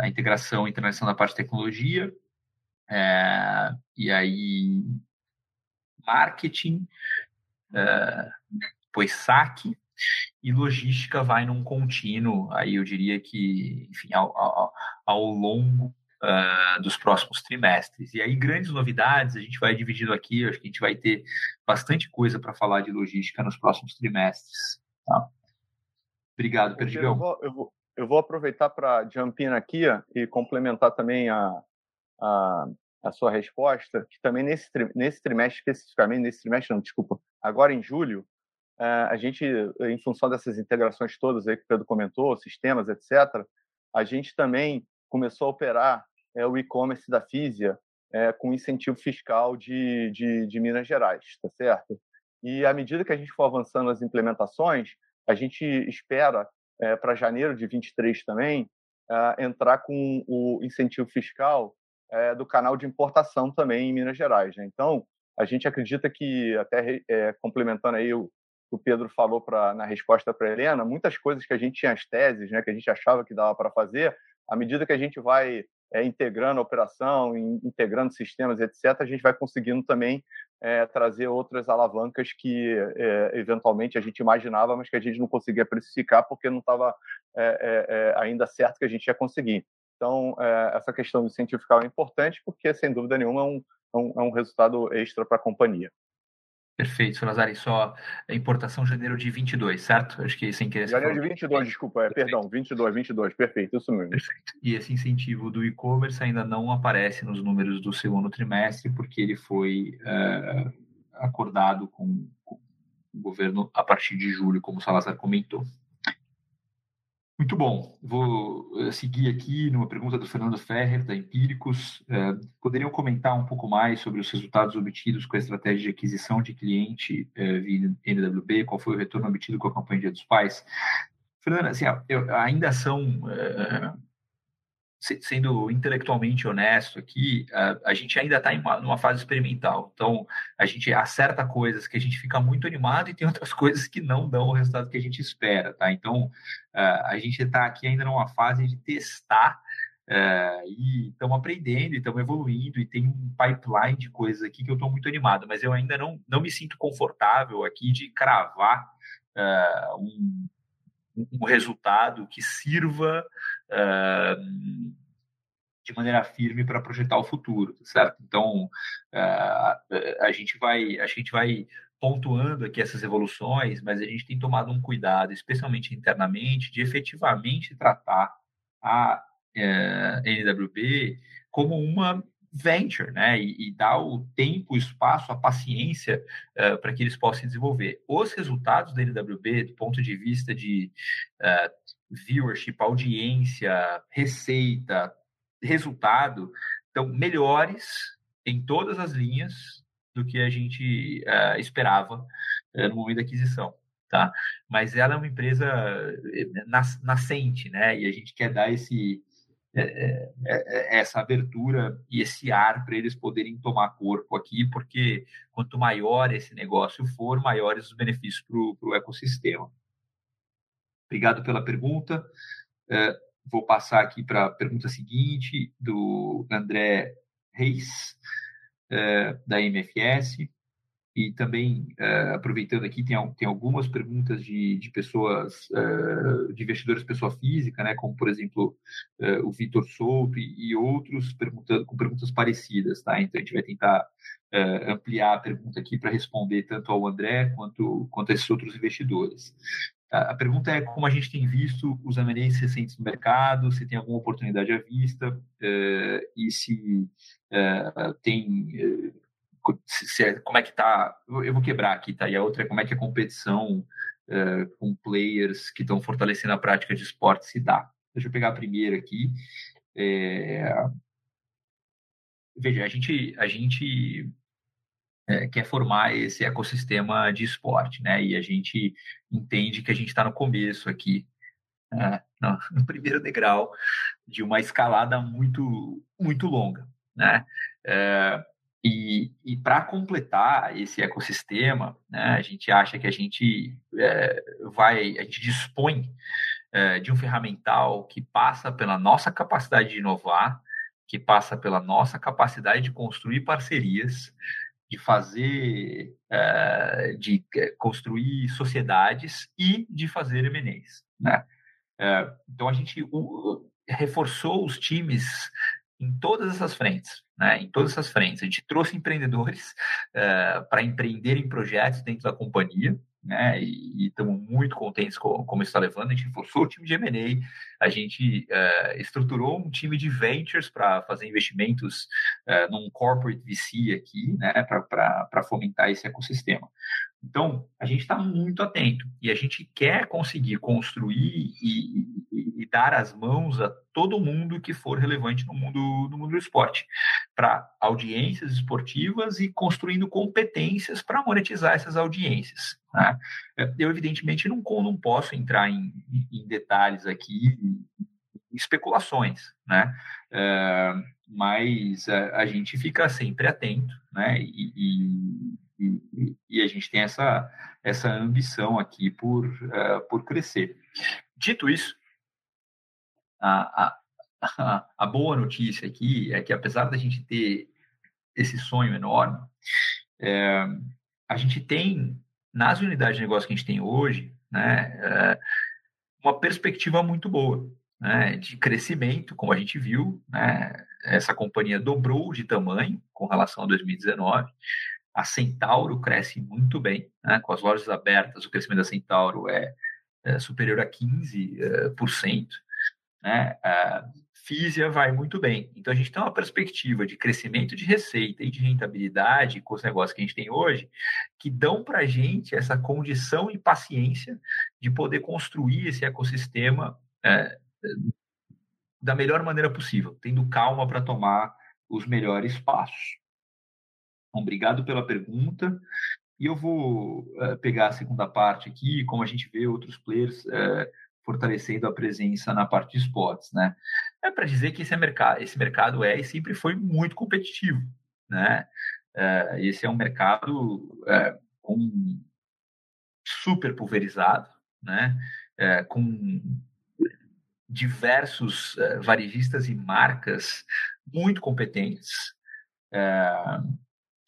a integração internacionalização da parte de tecnologia, e aí marketing, depois saque, e logística vai num contínuo, aí eu diria que, enfim, ao, ao, ao longo uh, dos próximos trimestres. E aí, grandes novidades, a gente vai dividindo aqui, acho que a gente vai ter bastante coisa para falar de logística nos próximos trimestres. Tá? Obrigado, Perdigão. Eu vou, eu vou, eu vou aproveitar para jump in aqui e complementar também a, a, a, sua resposta, que também nesse, nesse trimestre, especificamente, nesse trimestre, não, desculpa, agora em julho, eh, a gente, em função dessas integrações todas aí que o Pedro comentou, sistemas, etc., a gente também começou a operar é, o e-commerce da Físia é, com incentivo fiscal de, de, de Minas Gerais, tá certo? E à medida que a gente for avançando nas implementações, a gente espera é, para janeiro de 23 também, é, entrar com o incentivo fiscal é, do canal de importação também em Minas Gerais. Né? Então, a gente acredita que, até é, complementando aí o que o Pedro falou pra, na resposta para Helena, muitas coisas que a gente tinha as teses, né, que a gente achava que dava para fazer, à medida que a gente vai é, integrando a operação, integrando sistemas, etc., a gente vai conseguindo também é, trazer outras alavancas que é, eventualmente a gente imaginava, mas que a gente não conseguia precificar porque não estava ainda certo que a gente ia conseguir. Então, essa questão do fiscal é importante porque, sem dúvida nenhuma, é um, é um, é um resultado extra para a companhia. Perfeito, Salazar. E só importação janeiro de 22, certo? Acho que sem querer. Janeiro de 22, desculpa, é, perdão, 22, 22, perfeito, isso mesmo. Perfeito. E esse incentivo do e-commerce ainda não aparece nos números do segundo trimestre, porque ele foi é, acordado com, com o governo a partir de julho, como o Salazar comentou. Muito bom. Vou eh, seguir aqui numa pergunta do Fernando Ferrer, da Empíricos. É, poderiam comentar um pouco mais sobre os resultados obtidos com a estratégia de aquisição de cliente é, via NWB? Qual foi o retorno obtido com a campanha Dia dos Pais? Fernando, assim, ainda são sendo intelectualmente honesto aqui, a, a gente ainda está em uma, numa fase experimental. Então, a gente acerta coisas que a gente fica muito animado e tem outras [laughs] coisas que não dão o resultado que a gente espera, tá? Então, a gente está aqui ainda numa fase de testar uh, e estamos aprendendo estamos evoluindo e tem um pipeline de coisas aqui que eu estou muito animado, mas eu ainda não, não me sinto confortável aqui de cravar uh, um, um resultado que sirva uh, de maneira firme para projetar o futuro, certo? Então uh, a gente vai a gente vai pontuando aqui essas evoluções, mas a gente tem tomado um cuidado, especialmente internamente, de efetivamente tratar a uh, NWB como uma venture, né? E, e dar o tempo, o espaço, a paciência uh, para que eles possam desenvolver. Os resultados da NWB, do ponto de vista de uh, viewership, audiência, receita, resultado, estão melhores em todas as linhas do que a gente uh, esperava no momento da aquisição. Tá? Mas ela é uma empresa nascente, né? E a gente quer dar esse, é, é, é, essa abertura e esse ar para eles poderem tomar corpo aqui, porque quanto maior esse negócio for, maiores os benefícios para o ecossistema. Obrigado pela pergunta. vou passar aqui para a pergunta seguinte, do André Reis, da MFS. E também, uh, aproveitando aqui, tem, tem algumas perguntas de, de pessoas, uh, de investidores pessoa física, né, como, por exemplo, uh, o Vitor Souto e, e, outros perguntando com perguntas parecidas. Tá? Então, a gente vai tentar ampliar a pergunta aqui para responder tanto ao André quanto, quanto a esses outros investidores. A pergunta é como a gente tem visto os M&As recentes no mercado, se tem alguma oportunidade à vista e se tem é, como é que tá, eu vou quebrar aqui, tá? E a outra é como é que a competição uh, com players que estão fortalecendo a prática de esporte se dá. Deixa eu pegar a primeira aqui. É, veja, a gente, a gente é, quer formar esse ecossistema de esporte, né? E a gente entende que a gente está no começo aqui, é, no, no, primeiro degrau de uma escalada muito, muito longa, né? É, e, e para completar esse ecossistema, né, a gente acha que a gente é, vai, a gente dispõe é, de um ferramental que passa pela nossa capacidade de inovar, que passa pela nossa capacidade de construir parcerias, de fazer, é, de construir sociedades e de fazer M&As, né? Então a gente reforçou os times em todas essas frentes, né? Em todas essas frentes, a gente trouxe empreendedores para empreender em projetos dentro da companhia, né? E estamos muito contentes com como está levando. A gente reforçou o time de M&A, a gente uh, estruturou um time de ventures para fazer investimentos uh, num corporate VC aqui, né? Para fomentar esse ecossistema. Então, a gente está muito atento e a gente quer conseguir construir e, e, e, dar as mãos a todo mundo que for relevante no mundo, no mundo do esporte, para audiências esportivas e construindo competências para monetizar essas audiências. Né? Eu, evidentemente, não, não posso entrar em, em detalhes aqui, especulações, né? É, mas a, a, gente fica sempre atento, né? E, e, e, a gente tem essa, essa ambição aqui por, uh, por crescer. Dito isso, a, a, a, boa notícia aqui é que, apesar da gente ter esse sonho enorme, é, a gente tem, nas unidades de negócio que a gente tem hoje, né, é, uma perspectiva muito boa né, de crescimento, como a gente viu. Né, essa companhia dobrou de tamanho com relação a 2019. A Centauro cresce muito bem, né? com as lojas abertas, o crescimento da Centauro é, é superior a 15%. Né? A Físia vai muito bem. Então, a gente tem uma perspectiva de crescimento de receita e de rentabilidade com os negócios que a gente tem hoje, que dão para a gente essa condição e paciência de poder construir esse ecossistema é, da melhor maneira possível, tendo calma para tomar os melhores passos. Então, obrigado pela pergunta. E eu vou uh, pegar a segunda parte aqui, como a gente vê outros players uh, fortalecendo a presença na parte de esportes, né? É para dizer que esse, é mercado, esse mercado é e sempre foi muito competitivo, né? Uh, esse é um mercado com super pulverizado, né? com diversos varejistas e marcas muito competentes,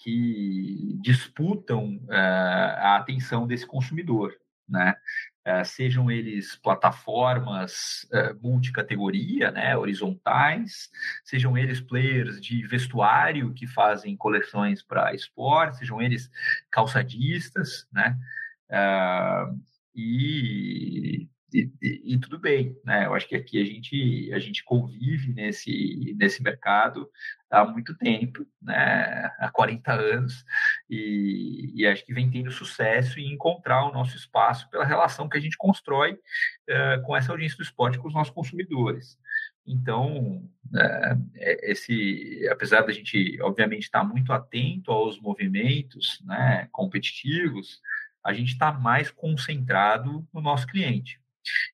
que disputam uh, a atenção desse consumidor, né? Uh, sejam eles plataformas uh, multicategoria, né, horizontais, sejam eles players de vestuário que fazem coleções para esporte, sejam eles calçadistas, né, e e, e, tudo bem, né? Eu acho que aqui a gente a gente convive nesse nesse mercado há muito tempo, né? Há 40 anos e, e acho que vem tendo sucesso em encontrar o nosso espaço pela relação que a gente constrói uh, com essa audiência do esporte com os nossos consumidores. Então, uh, esse, apesar da gente obviamente estar muito atento aos movimentos, né, competitivos, a gente está mais concentrado no nosso cliente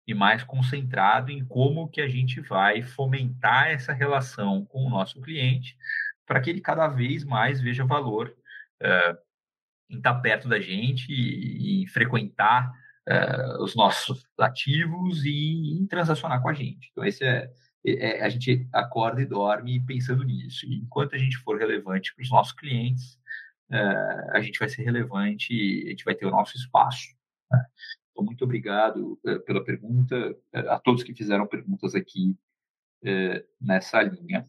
e mais concentrado em como que a gente vai fomentar essa relação com o nosso cliente para que ele cada vez mais veja valor uh, em estar perto da gente e, e frequentar uh, os nossos ativos e em transacionar com a gente. Então, esse é, é, é, a gente acorda e dorme pensando nisso. E enquanto a gente for relevante para os nossos clientes, uh, a gente vai ser relevante, a gente vai ter o nosso espaço. Né? Muito obrigado uh, pela pergunta, uh, a todos que fizeram perguntas aqui uh, nessa linha.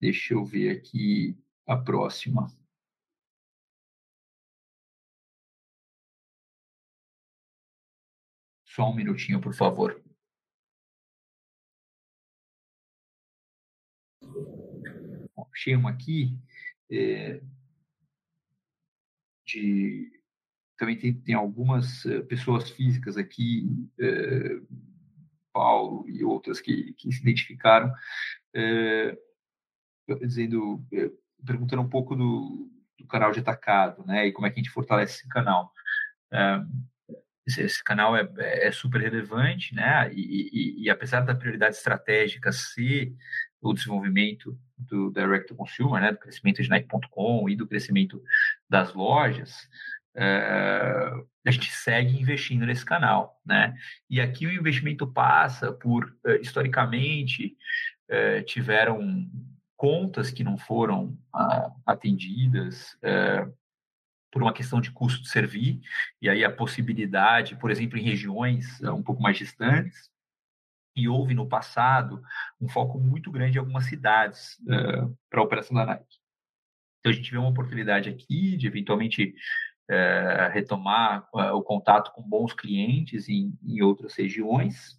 Deixa eu ver aqui a próxima. Só um minutinho, por favor. achei uma aqui é, de também tem, tem algumas uh, pessoas físicas aqui, uh, Paulo e outras que, que se identificaram, uh, dizendo, perguntando um pouco do, do, canal de atacado, né? E como é que a gente fortalece esse canal. Esse, esse, canal é, é, super relevante, né? E, e, e apesar da prioridade estratégica ser o desenvolvimento do direct to consumer, né, do crescimento de Nike.com e do crescimento das lojas, é, a gente segue investindo nesse canal, né? E aqui o investimento passa por, eh, historicamente, é, tiveram contas que não foram ah, atendidas por uma questão de custo de servir, e aí a possibilidade, por exemplo, em regiões um pouco mais distantes, e houve no passado um foco muito grande em algumas cidades para a operação da Nike. Então a gente vê uma oportunidade aqui de eventualmente uh, retomar uh, o contato com bons clientes em, em outras regiões.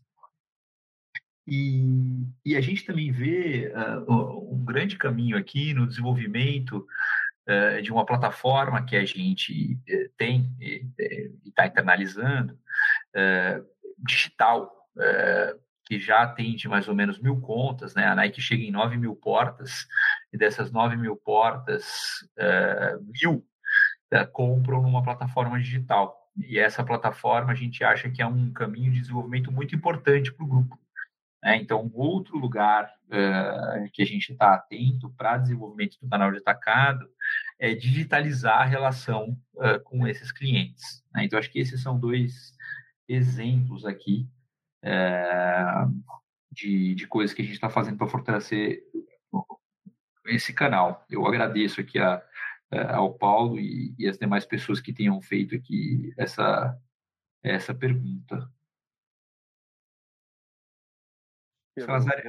E, e, a gente também vê um grande caminho aqui no desenvolvimento de uma plataforma que a gente tem e está internalizando, digital, que já atende mais ou menos mil contas, né? A Nike chega em 9 mil portas, e dessas 9 mil portas, é, mil compram numa plataforma digital. E essa plataforma a gente acha que é um caminho de desenvolvimento muito importante para o grupo. Né? Então, outro lugar é, que a gente está atento para desenvolvimento do canal de atacado é digitalizar a relação é, com esses clientes. Né? Então, acho que esses são dois exemplos aqui é, de, de coisas que a gente está fazendo para fortalecer esse canal. Eu agradeço aqui a, ao Paulo e, e as demais pessoas que tenham feito aqui essa, essa pergunta.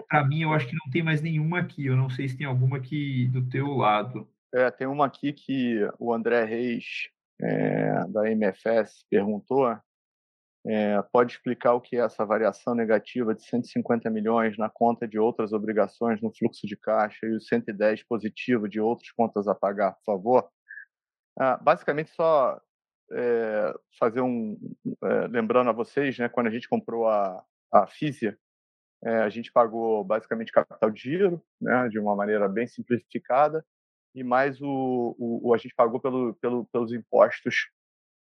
para mim, eu acho que não tem mais nenhuma aqui. Eu não sei se tem alguma aqui do teu lado. É, tem uma aqui que o André Reis, é, da MFS, perguntou é, pode explicar o que é essa variação negativa de 150 milhões na conta de outras obrigações no fluxo de caixa e o 110 positivo de outras contas a pagar, por favor? Ah, basicamente, só é, fazer um. É, lembrando a vocês, né, quando a gente comprou a, a Físia, é, a gente pagou basicamente capital de giro, né, de uma maneira bem simplificada, e mais o, o, o a gente pagou pelo, pelo, pelos impostos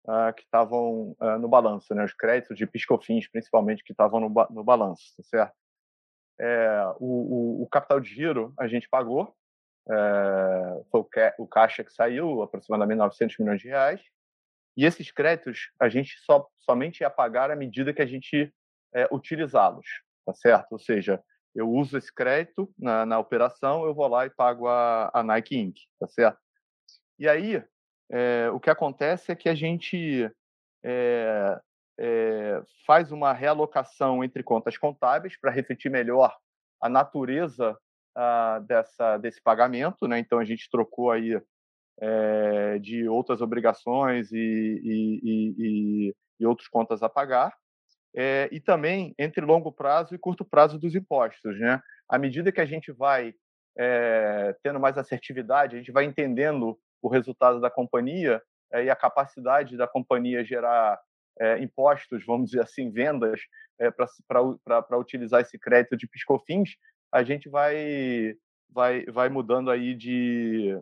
uh, que estavam uh, no balanço, né? Os créditos de piscofins, principalmente, que estavam no, ba no balanço, tá certo? É, o, o, o, capital de giro a gente pagou, é, foi o, ca o, caixa que saiu, aproximadamente 900 milhões de reais, e esses créditos a gente só, somente ia pagar à medida que a gente é, utilizá-los, tá certo? Ou seja, eu uso esse crédito na, na operação, eu vou lá e pago a, a Nike Inc., tá certo? E aí, é, o que acontece é que a gente é, é, faz uma realocação entre contas contábeis para refletir melhor a natureza ah, dessa, desse pagamento. Né? Então, a gente trocou aí de outras obrigações e, e, e, e outras contas a pagar. e também entre longo prazo e curto prazo dos impostos. Né? À medida que a gente vai tendo mais assertividade, a gente vai entendendo o resultado da companhia é, e a capacidade da companhia gerar é, impostos, vamos dizer assim, vendas, é, para utilizar esse crédito de piscofins, a gente vai, vai, vai mudando aí de,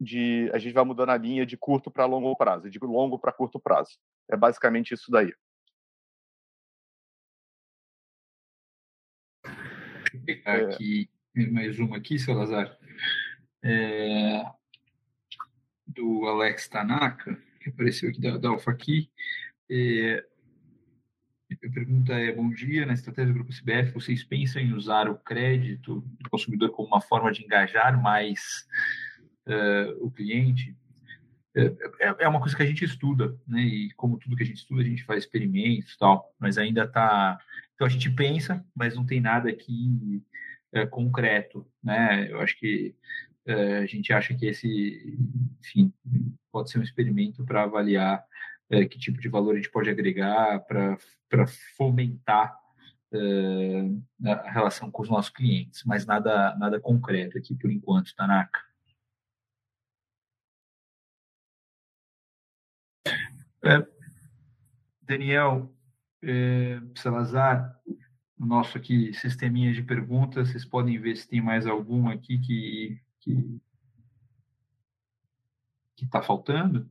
de. A gente vai mudando a linha de curto para longo prazo, de longo para curto prazo. É basicamente isso daí. Eu pegar aqui mais uma aqui, seu Lazar. É, do Alex Tanaka, que apareceu aqui da, da Alpha Key. É, a pergunta é: Bom dia, na estratégia do Grupo CBF, vocês pensam em usar o crédito do consumidor como uma forma de engajar mais uh, o cliente? É, é, é, uma coisa que a gente estuda, né? E como tudo que a gente estuda, a gente faz experimentos e tal, mas ainda está. Então a gente pensa, mas não tem nada aqui é, concreto, né? Eu acho que é, a gente acha que esse, enfim, pode ser um experimento para avaliar é, que tipo de valor a gente pode agregar para fomentar é, a relação com os nossos clientes, mas nada, nada concreto aqui por enquanto, Tanaka. É, Daniel é, Salazar, nosso aqui sisteminha de perguntas, vocês podem ver se tem mais alguma aqui que que que está faltando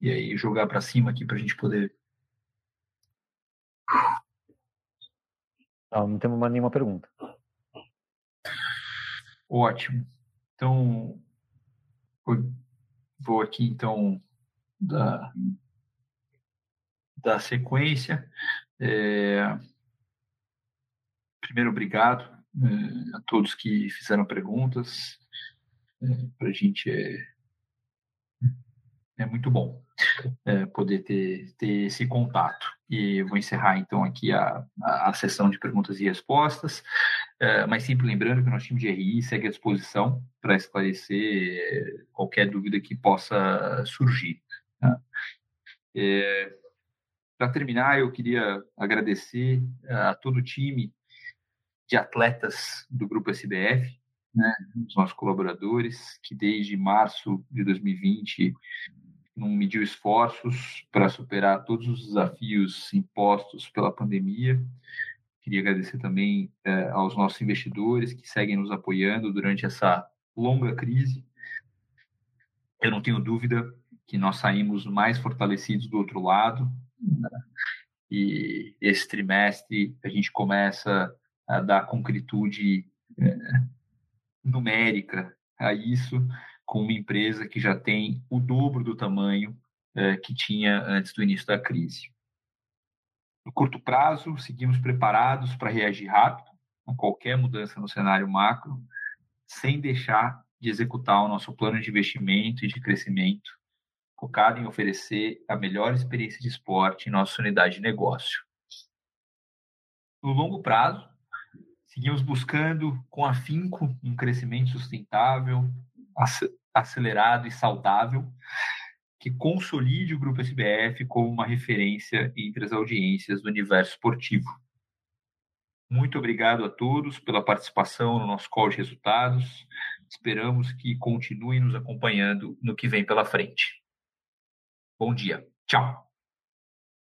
e aí jogar para cima aqui para a gente poder. Não, não temos mais nenhuma pergunta. Ótimo. Então, vou aqui então da, da sequência. É, primeiro, obrigado é, a todos que fizeram perguntas. É, Para a gente é, é muito bom é, poder ter, ter esse contato. E vou encerrar então aqui a, a, a sessão de perguntas e respostas, é, mas sempre lembrando que o nosso time de RI segue à disposição para esclarecer qualquer dúvida que possa surgir. Tá? É, para terminar, eu queria agradecer a todo o time de atletas do Grupo SBF, né, os nossos colaboradores, que desde março de 2020 não mediu esforços para superar todos os desafios impostos pela pandemia. Queria agradecer também eh, aos nossos investidores que seguem nos apoiando durante essa longa crise. Eu não tenho dúvida que nós saímos mais fortalecidos do outro lado. E esse trimestre a gente começa a dar concretude eh, numérica a isso com uma empresa que já tem o dobro do tamanho é, que tinha antes do início da crise. No curto prazo, seguimos preparados para reagir rápido a qualquer mudança no cenário macro, sem deixar de executar o nosso plano de investimento e de crescimento, focado em oferecer a melhor experiência de esporte em nossa unidade de negócio. No longo prazo, seguimos buscando com afinco um crescimento sustentável, acelerado e saudável que consolide o Grupo SBF como uma referência entre as audiências do universo esportivo. Muito obrigado a todos pela participação no nosso call de resultados. Esperamos que continuem nos acompanhando no que vem pela frente. Bom dia. Tchau.